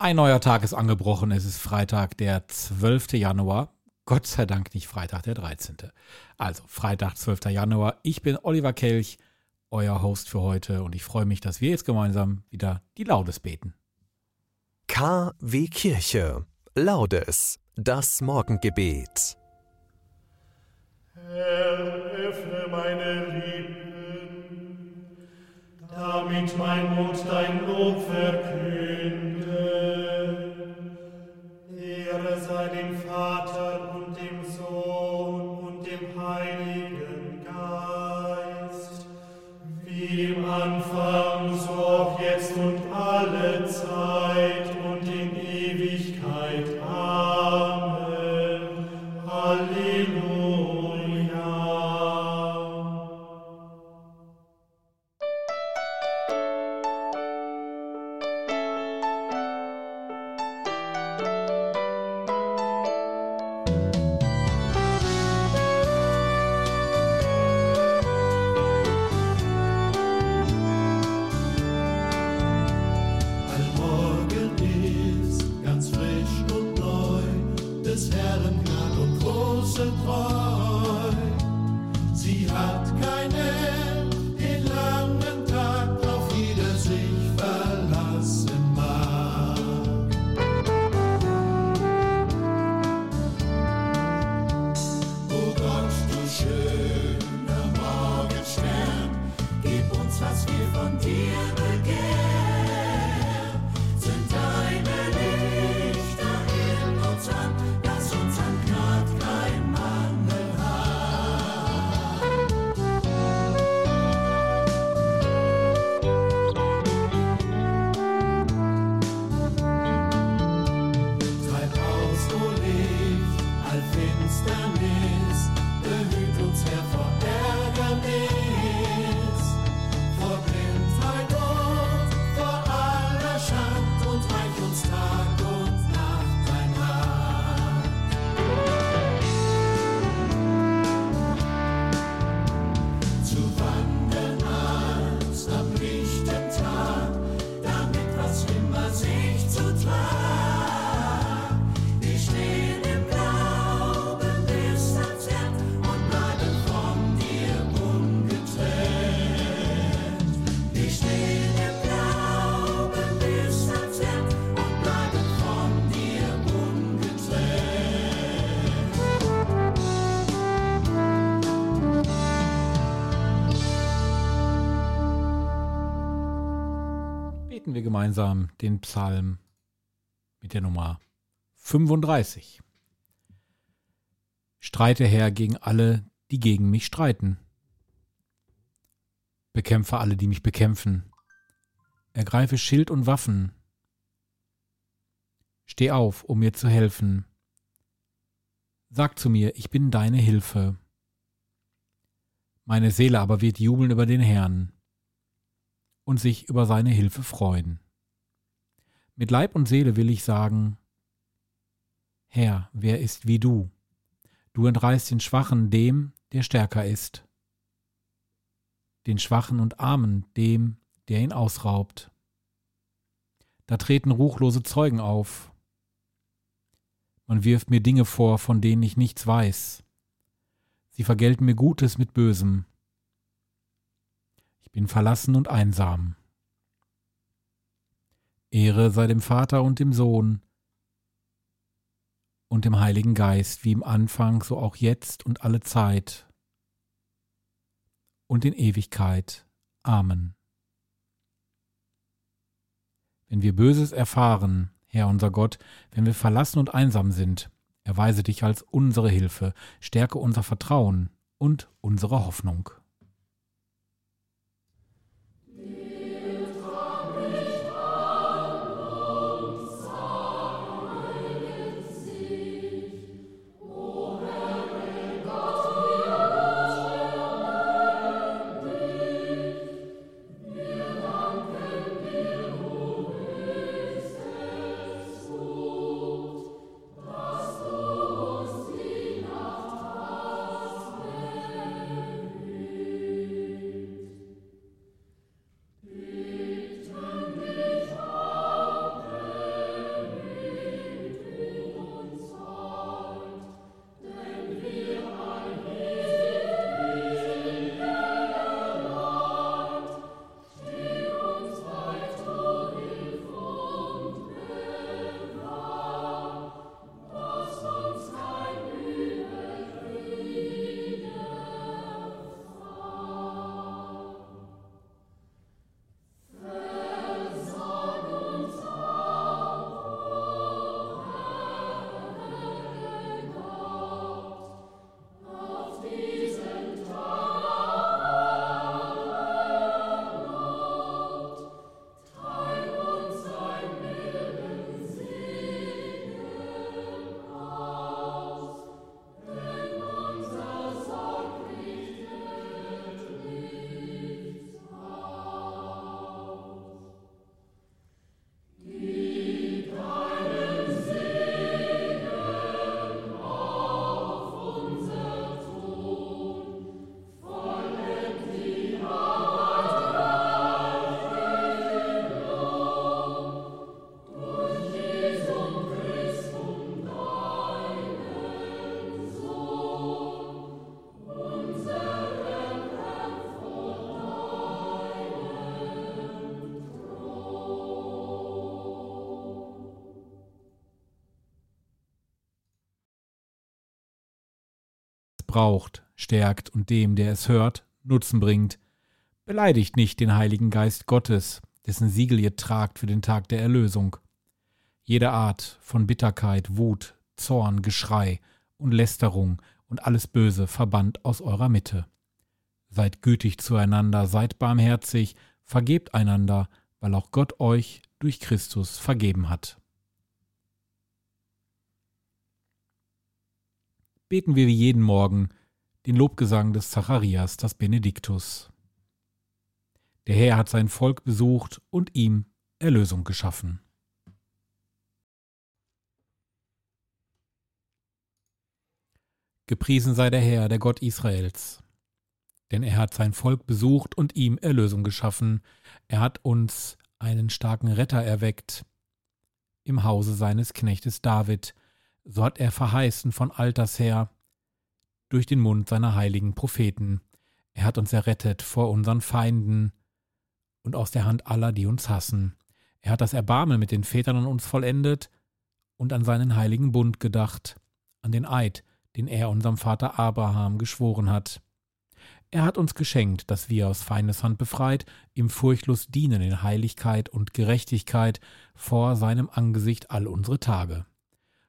Ein neuer Tag ist angebrochen. Es ist Freitag, der 12. Januar. Gott sei Dank nicht Freitag, der 13. Also Freitag, 12. Januar. Ich bin Oliver Kelch, euer Host für heute und ich freue mich, dass wir jetzt gemeinsam wieder die Laudes beten. KW Kirche. Laudes. Das Morgengebet. Herr, öffne meine Lippen, damit mein Mund dein Lob verkünde. Dem Vater und dem Sohn und dem Heiligen Geist, wie im Anfang, was wir von dir begehren. Wir gemeinsam den Psalm mit der Nummer 35. Streite Herr gegen alle, die gegen mich streiten. Bekämpfe alle, die mich bekämpfen. Ergreife Schild und Waffen. Steh auf, um mir zu helfen. Sag zu mir, ich bin deine Hilfe. Meine Seele aber wird jubeln über den Herrn und sich über seine Hilfe freuen. Mit Leib und Seele will ich sagen, Herr, wer ist wie du? Du entreißt den Schwachen dem, der stärker ist, den Schwachen und Armen dem, der ihn ausraubt. Da treten ruchlose Zeugen auf. Man wirft mir Dinge vor, von denen ich nichts weiß. Sie vergelten mir Gutes mit Bösem. Ich bin verlassen und einsam. Ehre sei dem Vater und dem Sohn und dem Heiligen Geist, wie im Anfang, so auch jetzt und alle Zeit und in Ewigkeit. Amen. Wenn wir Böses erfahren, Herr unser Gott, wenn wir verlassen und einsam sind, erweise dich als unsere Hilfe, stärke unser Vertrauen und unsere Hoffnung. Braucht, stärkt und dem, der es hört, Nutzen bringt. Beleidigt nicht den Heiligen Geist Gottes, dessen Siegel ihr tragt für den Tag der Erlösung. Jede Art von Bitterkeit, Wut, Zorn, Geschrei und Lästerung und alles Böse verbannt aus eurer Mitte. Seid gütig zueinander, seid barmherzig, vergebt einander, weil auch Gott euch durch Christus vergeben hat. Beten wir wie jeden Morgen den Lobgesang des Zacharias, das Benediktus. Der Herr hat sein Volk besucht und ihm Erlösung geschaffen. Gepriesen sei der Herr, der Gott Israels. Denn er hat sein Volk besucht und ihm Erlösung geschaffen. Er hat uns einen starken Retter erweckt im Hause seines Knechtes David. So hat er verheißen von alters her durch den Mund seiner heiligen Propheten. Er hat uns errettet vor unseren Feinden und aus der Hand aller, die uns hassen. Er hat das Erbarmen mit den Vätern an uns vollendet und an seinen heiligen Bund gedacht, an den Eid, den er unserem Vater Abraham geschworen hat. Er hat uns geschenkt, dass wir aus Feindeshand befreit, ihm furchtlos dienen in Heiligkeit und Gerechtigkeit vor seinem Angesicht all unsere Tage.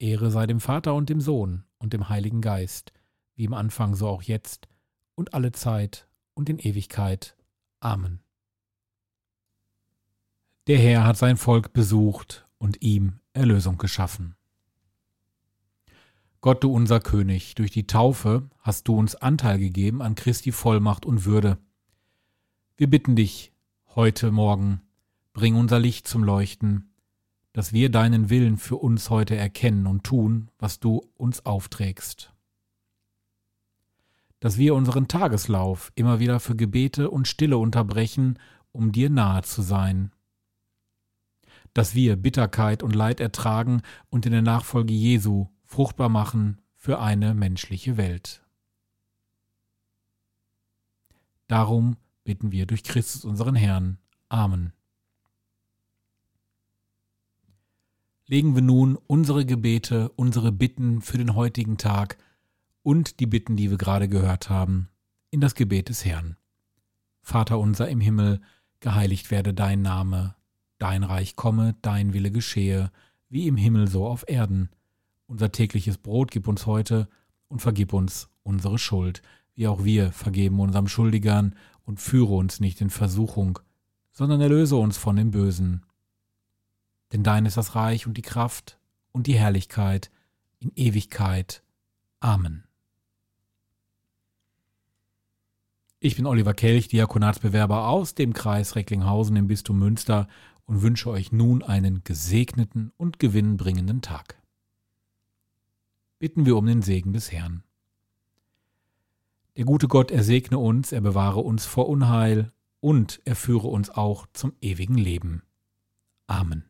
Ehre sei dem Vater und dem Sohn und dem Heiligen Geist, wie im Anfang so auch jetzt und alle Zeit und in Ewigkeit. Amen. Der Herr hat sein Volk besucht und ihm Erlösung geschaffen. Gott, du unser König, durch die Taufe hast du uns Anteil gegeben an Christi Vollmacht und Würde. Wir bitten dich, heute Morgen, bring unser Licht zum Leuchten, dass wir deinen Willen für uns heute erkennen und tun, was du uns aufträgst. Dass wir unseren Tageslauf immer wieder für Gebete und Stille unterbrechen, um dir nahe zu sein. Dass wir Bitterkeit und Leid ertragen und in der Nachfolge Jesu fruchtbar machen für eine menschliche Welt. Darum bitten wir durch Christus unseren Herrn. Amen. Legen wir nun unsere Gebete, unsere Bitten für den heutigen Tag und die Bitten, die wir gerade gehört haben, in das Gebet des Herrn. Vater unser im Himmel, geheiligt werde dein Name, dein Reich komme, dein Wille geschehe, wie im Himmel so auf Erden. Unser tägliches Brot gib uns heute und vergib uns unsere Schuld, wie auch wir vergeben unserem Schuldigern und führe uns nicht in Versuchung, sondern erlöse uns von dem Bösen. Denn dein ist das Reich und die Kraft und die Herrlichkeit in Ewigkeit. Amen. Ich bin Oliver Kelch, Diakonatsbewerber aus dem Kreis Recklinghausen im Bistum Münster und wünsche euch nun einen gesegneten und gewinnbringenden Tag bitten wir um den Segen des Herrn. Der gute Gott ersegne uns, er bewahre uns vor Unheil und er führe uns auch zum ewigen Leben. Amen.